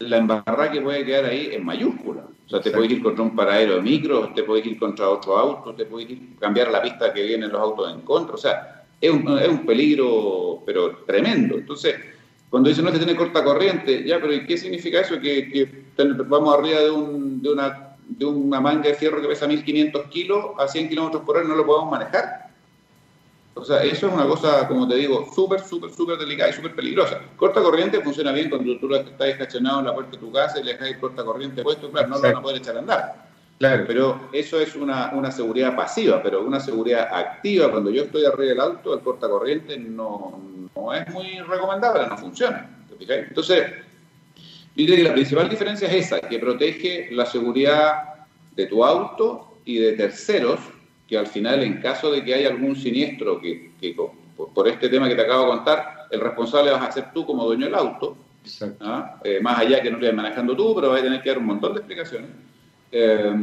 la embarrada que puede quedar ahí es mayúscula. O sea, te puedes ir contra un paradero de micro, te puedes ir contra otro auto, te puedes ir cambiar la pista que vienen los autos en contra. O sea, es un, es un peligro, pero tremendo. Entonces, cuando dicen no, que tiene corta corriente, ya, pero ¿y qué significa eso? Que, que vamos arriba de, un, de, una, de una manga de fierro que pesa 1500 kilos a 100 kilómetros por hora y no lo podemos manejar. O sea, eso es una cosa, como te digo, súper, súper, súper delicada y súper peligrosa. Corta corriente funciona bien cuando tú estás estacionado en la puerta de tu casa y le dejas el corta corriente puesto, claro, no lo van a poder echar a andar. Claro. Pero eso es una, una, seguridad pasiva, pero una seguridad activa, cuando yo estoy arriba del auto, el corta corriente no, no es muy recomendable, no funciona. Entonces, yo diría que la principal diferencia es esa, que protege la seguridad de tu auto y de terceros, que al final, en caso de que haya algún siniestro que, por este tema que te acabo de contar, el responsable vas a ser tú como dueño del auto, ¿ah? eh, más allá que no lo manejando tú, pero vas a tener que dar un montón de explicaciones. Eh,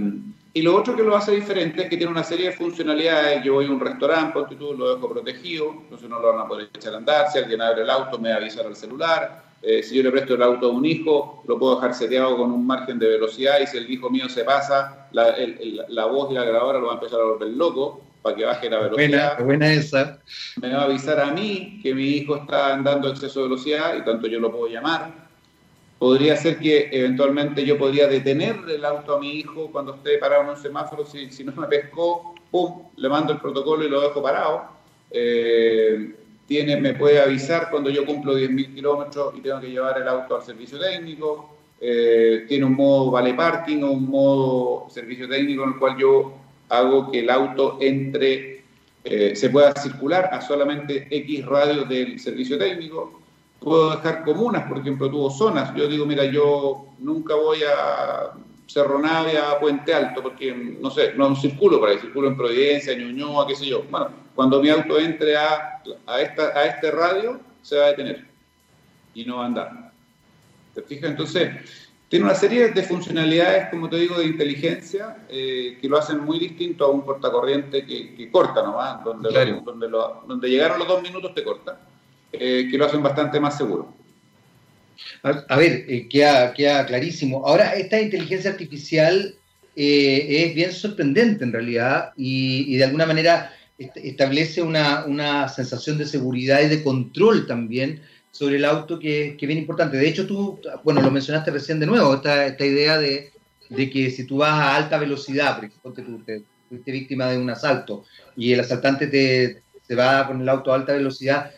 y lo otro que lo hace diferente es que tiene una serie de funcionalidades. Yo voy a un restaurante, tú lo dejo protegido, entonces no lo van a poder echar a andar. Si alguien abre el auto, me va a avisar al celular. Eh, si yo le presto el auto a un hijo, lo puedo dejar seteado con un margen de velocidad y si el hijo mío se pasa, la, la voz y la grabadora lo va a empezar a volver loco para que baje la velocidad. Buena, buena esa. Me va a avisar a mí que mi hijo está andando a exceso de velocidad y tanto yo lo puedo llamar. Podría ser que eventualmente yo podría detener el auto a mi hijo cuando esté parado en un semáforo, si, si no me pescó, pum, le mando el protocolo y lo dejo parado. Eh, tiene, me puede avisar cuando yo cumplo 10.000 kilómetros y tengo que llevar el auto al servicio técnico. Eh, tiene un modo vale parking o un modo servicio técnico en el cual yo hago que el auto entre, eh, se pueda circular a solamente X radios del servicio técnico. Puedo dejar comunas, por ejemplo, tuvo zonas. Yo digo, mira, yo nunca voy a Cerro Navia, Puente Alto, porque no sé, no circulo por ahí, circulo en Providencia, Ñuñoa, qué sé yo. Bueno, cuando mi auto entre a, a, esta, a este radio, se va a detener y no va a andar. ¿Te fijas? Entonces, tiene una serie de funcionalidades, como te digo, de inteligencia eh, que lo hacen muy distinto a un cortacorriente que, que corta nomás, donde, donde, donde llegaron los dos minutos te corta, eh, que lo hacen bastante más seguro. A, ver, eh, queda, clarísimo. Ahora, esta inteligencia artificial eh, es bien sorprendente en realidad y, de alguna manera establece una, sensación de seguridad y de control también sobre el auto que, es bien importante. De hecho, tú, bueno, lo mencionaste recién de nuevo, esta, esta idea de, que si tú vas a alta velocidad, por ejemplo, tú te, fuiste víctima de un asalto y el asaltante te, te va con el auto a alta velocidad,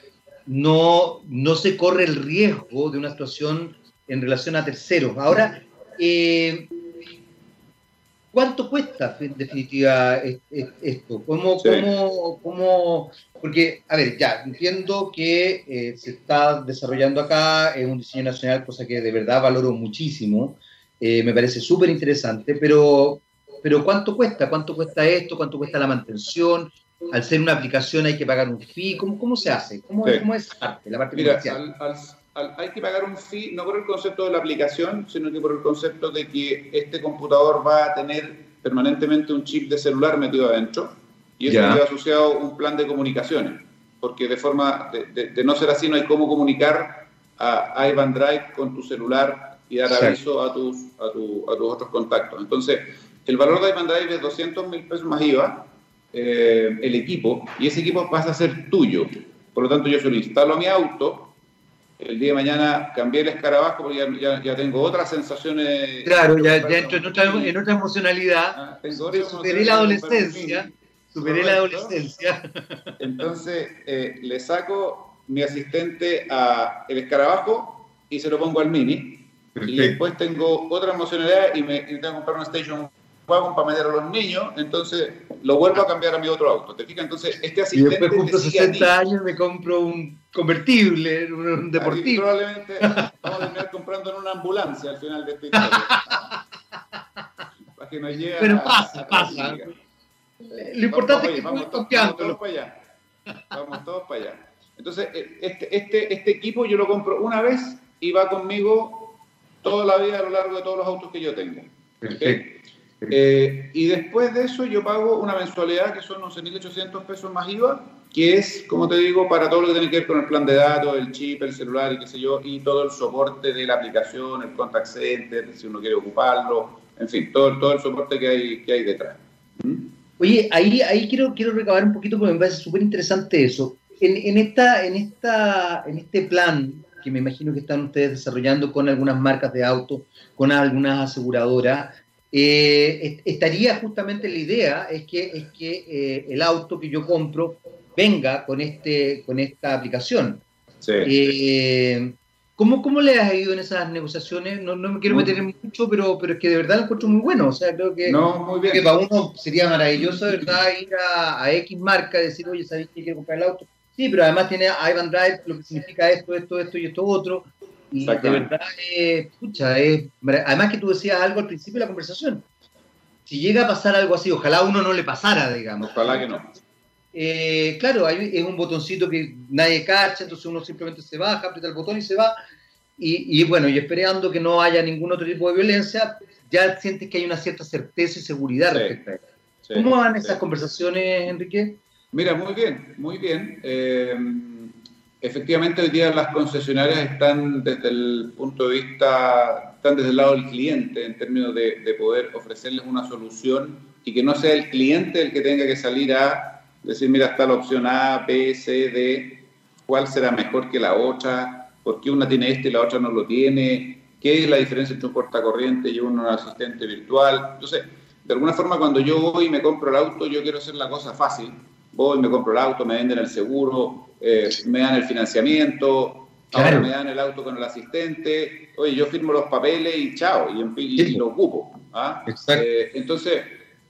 no, no se corre el riesgo de una situación en relación a terceros. Ahora, eh, ¿cuánto cuesta en definitiva esto? ¿Cómo, cómo, porque, a ver, ya, entiendo que eh, se está desarrollando acá en un diseño nacional, cosa que de verdad valoro muchísimo, eh, me parece súper interesante, pero, pero ¿cuánto cuesta? ¿Cuánto cuesta esto? ¿Cuánto cuesta la mantención? Al ser una aplicación hay que pagar un fee. ¿Cómo, cómo se hace? ¿Cómo, ¿cómo es la parte Mira, hay que pagar un fee no por el concepto de la aplicación, sino que por el concepto de que este computador va a tener permanentemente un chip de celular metido adentro y eso lleva asociado un plan de comunicaciones, porque de forma de, no ser así no hay cómo comunicar a Ivan Drive con tu celular y dar aviso a tus, a, tu, a tus otros contactos. Entonces, el valor de Ivan Drive es 200 mil pesos más IVA eh, el equipo y ese equipo pasa a ser tuyo. Por lo tanto, yo se lo instalo a mi auto. El día de mañana cambié el escarabajo porque ya, ya, tengo otras sensaciones. Claro, ya, entro en otra, en otra emocionalidad. Ah, superé la adolescencia. Superé la adolescencia. Entonces, eh, le saco mi asistente a el escarabajo y se lo pongo al mini. Y después tengo otra emocionalidad y me que comprar una Station Wagon para meter a los niños, entonces lo vuelvo a cambiar a mi otro auto. ¿Te fijas? Entonces, este asistente. Y después cumplo 60 años me compro un convertible, un deportivo. probablemente vamos a terminar comprando en una ambulancia al final de esta historia. para que nos llegue Pero pasa, pasa. Lo importante es que vamos, vamos, vamos todos para allá. Vamos todos para allá. Entonces, eh, este, este, este equipo yo lo compro una vez y va conmigo toda la vida a lo largo de todos los autos que yo tengo. Perfecto. Eh, y después de eso yo pago una mensualidad que son 11.800 pesos más IVA, que es, como te digo, para todo lo que tiene que ver con el plan de datos, el chip, el celular y qué sé yo, y todo el soporte de la aplicación, el contact center, si uno quiere ocuparlo, en fin, todo, todo el soporte que hay, que hay detrás. ¿Mm? Oye, ahí, ahí quiero, quiero recabar un poquito porque me parece súper interesante eso. En, en, esta, en, esta, en este plan que me imagino que están ustedes desarrollando con algunas marcas de autos, con algunas aseguradoras, eh, estaría justamente la idea, es que, es que eh, el auto que yo compro venga con, este, con esta aplicación. Sí. Eh, ¿cómo, ¿Cómo le has ido en esas negociaciones? No, no me quiero meter en mucho, pero, pero es que de verdad lo encuentro muy bueno. O sea, creo que, que para uno sería maravilloso, de verdad, ir a, X marca y decir, oye, ¿sabes que quiero comprar el auto? Sí, pero además tiene Ivan Drive, lo que significa esto, esto, esto y esto otro. Y de verdad, eh, pucha, es, además que tú decías algo al principio de la conversación. Si llega a pasar algo así, ojalá uno no le pasara, digamos. Ojalá que no. Eh, claro, es un botoncito que nadie cacha, entonces uno simplemente se baja, aprieta el botón y se va. Y, bueno, y esperando que no haya ningún otro tipo de violencia, ya sientes que hay una cierta certeza y seguridad respecto a eso. ¿Cómo van esas conversaciones, Enrique? Mira, muy bien, muy bien. Efectivamente, hoy día las concesionarias están desde el punto de vista, están desde el lado del cliente en términos de, de poder ofrecerles una solución y que no sea el cliente el que tenga que salir a decir, mira, está la opción A, B, C, D, cuál será mejor que la otra, por qué una tiene este y la otra no lo tiene, qué es la diferencia entre un cortacorriente y un asistente virtual. Entonces, de alguna forma, cuando yo voy y me compro el auto, yo quiero hacer la cosa fácil. Voy, me compro el auto, me venden el seguro, eh, me dan el financiamiento, ahora me dan el auto con el asistente, oye, yo firmo los papeles y chao, y, lo ocupo. ¿ah? Eh, entonces,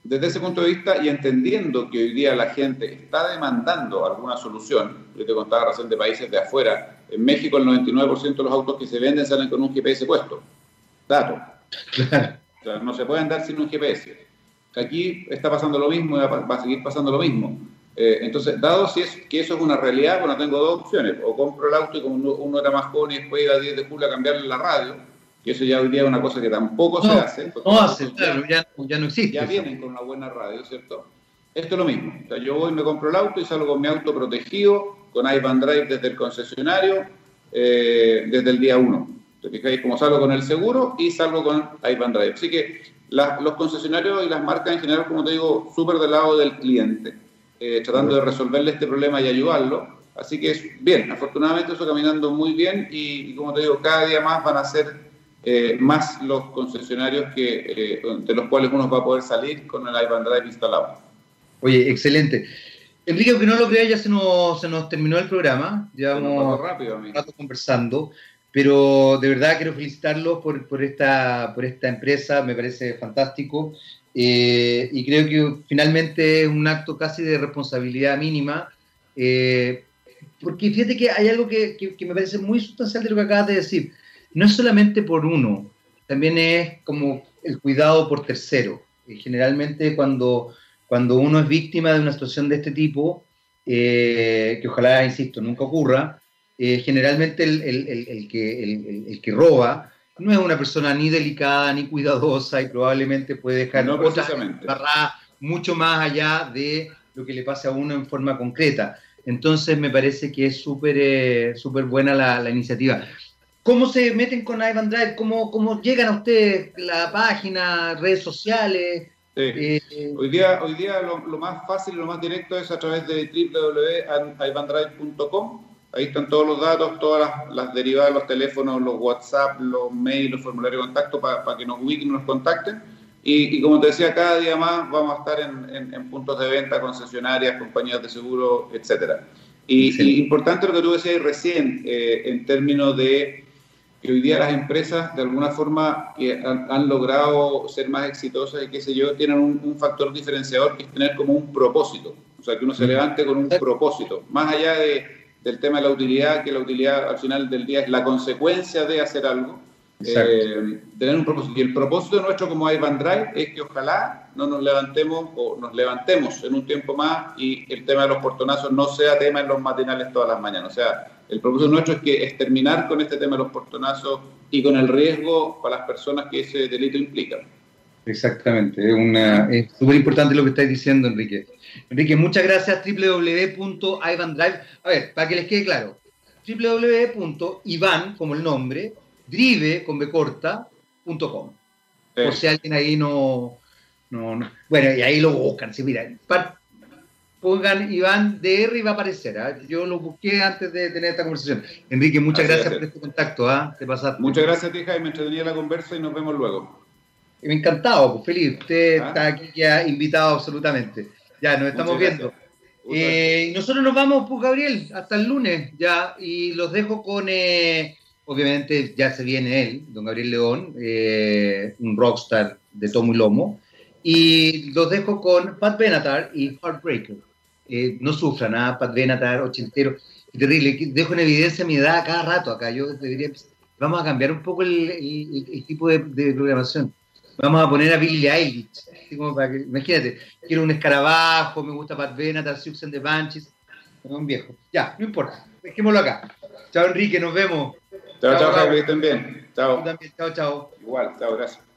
desde ese punto de vista y entendiendo que hoy día la gente está demandando alguna solución, yo te contaba recién de países de afuera, en México el 99% de los autos que se venden salen con un GPS puesto. Dato. O sea, no se pueden andar sin un GPS. Aquí está pasando lo mismo y va a seguir pasando lo mismo. Eh, entonces, dado si es, que eso es una realidad, bueno, tengo dos opciones. O compro el auto y como uno, era más joven y después iba a 10 de julio a cambiarle la radio, y eso ya hoy día es una cosa que tampoco se hace. No hace, claro, ya, ya, no existe. Ya vienen con una buena radio, ¿cierto? Esto es lo mismo. O sea, yo voy, me compro el auto y salgo con mi auto protegido, con iVan Drive desde el concesionario, eh, desde el día 1. ¿Te fijáis cómo salgo con el seguro y salgo con iVan Drive? Así que los concesionarios y las marcas en general, como te digo, súper del lado del cliente, eh, tratando de resolverle este problema y ayudarlo. Así que bien, afortunadamente eso caminando muy bien y, y como te digo, cada día más van a ser eh, más los concesionarios que, eh, de los cuales uno va a poder salir con el iPad Drive instalado. Oye, excelente. Enrique, aunque no lo crea, ya se nos, se nos terminó el programa. Llevamos rápido, un rato conversando. Pero de verdad quiero felicitarlos por, por, esta, por esta empresa, me parece fantástico. Eh, y creo que finalmente es un acto casi de responsabilidad mínima. porque fíjate que hay algo que, que, que me parece muy sustancial de lo que acabas de decir no es solamente por uno, también es como el cuidado por tercero. Y generalmente cuando, cuando uno es víctima de una situación de este tipo, eh, que ojalá, insisto, nunca ocurra, eh, generalmente el, el, el, que, el, que roba no es una persona ni delicada ni cuidadosa y probablemente puede dejar no mucho más allá de lo que le pase a uno en forma concreta. Entonces me parece que es súper eh, súper buena la, la, iniciativa. ¿Cómo se meten con Ivan Drive? ¿Cómo, cómo llegan a ustedes la página, redes sociales? Eh, hoy día, hoy día lo, más fácil y lo más directo es a través de www.ivandrive.com. Ahí están todos los datos, todas las, derivadas, los teléfonos, los WhatsApp, los mails, los formularios de contacto para que nos ubiquen y nos contacten. Y, como te decía, cada día más vamos a estar en, puntos de venta, concesionarias, compañías de seguro, etcétera. Y, importante lo que tú decías recién, eh, en términos de que hoy día las empresas de alguna forma que han, logrado ser más exitosas y qué sé yo, tienen un, factor diferenciador que es tener como un propósito, o sea, que uno se levante con un propósito, más allá de, del tema de la utilidad, que la utilidad al final del día es la consecuencia de hacer algo, eh, tener un propósito. Y el propósito nuestro como Ivan Drive es que ojalá no nos levantemos o nos levantemos en un tiempo más y el tema de los portonazos no sea tema en los matinales todas las mañanas, o sea, el propósito nuestro es, que, es terminar con este tema de los portonazos y con el riesgo para las personas que ese delito implica. Exactamente, es súper importante lo que estáis diciendo, Enrique. Enrique, muchas gracias. www.ivandrive. A ver, para que les quede claro, www.ivan, como el nombre, drive, con B corta.com. Por si alguien ahí no, no, Bueno, y ahí lo buscan. Sí, mira, pongan Iván DR y va a aparecer. ¿ah? Yo lo busqué antes de tener esta conversación. Enrique, muchas gracias por este contacto. ¿ah? Te pasaste. Muchas gracias, tija, y me entretenía la conversa y nos vemos luego. Me encantado, pues feliz. Usted ¿Ah? está aquí ya invitado absolutamente. Ya, nos estamos viendo. Eh, nosotros nos vamos, pues, Gabriel, hasta el lunes ya, y los dejo con, eh, obviamente ya se viene él, don Gabriel León, eh, un rockstar de tomo y lomo, y los dejo con Pat Benatar y Heartbreaker. no sufra nada, Pat Benatar, ochentero, terrible, dejo en evidencia mi edad cada rato acá, yo debería, vamos a cambiar un poco el, tipo de, programación. Vamos a poner a Billie Eilish, imagínate, quiero un escarabajo, me gusta Pat Benatar, Sioux and the un viejo. Ya, no importa, dejémoslo acá. Chao Enrique, nos vemos. Chao, chao, Javi, bien. Chao. chao, chao. Igual, chao, gracias.